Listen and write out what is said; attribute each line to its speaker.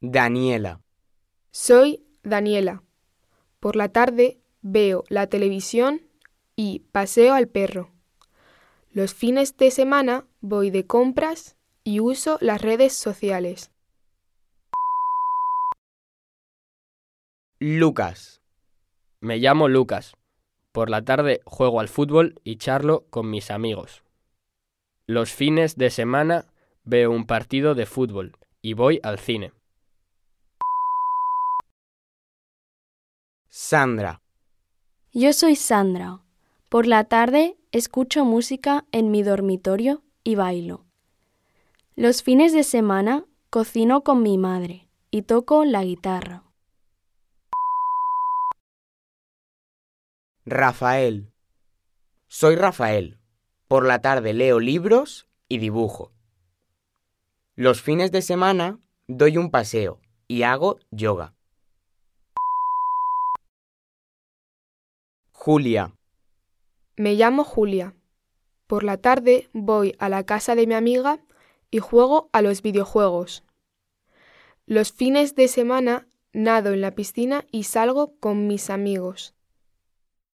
Speaker 1: Daniela.
Speaker 2: Soy Daniela. Por la tarde veo la televisión y paseo al perro. Los fines de semana voy de compras y uso las redes sociales.
Speaker 1: Lucas.
Speaker 3: Me llamo Lucas. Por la tarde juego al fútbol y charlo con mis amigos. Los fines de semana veo un partido de fútbol y voy al cine.
Speaker 1: Sandra.
Speaker 4: Yo soy Sandra. Por la tarde escucho música en mi dormitorio y bailo. Los fines de semana cocino con mi madre y toco la guitarra.
Speaker 1: Rafael. Soy Rafael. Por la tarde leo libros y dibujo. Los fines de semana doy un paseo y hago yoga. Julia.
Speaker 2: Me llamo Julia. Por la tarde voy a la casa de mi amiga y juego a los videojuegos. Los fines de semana nado en la piscina y salgo con mis amigos.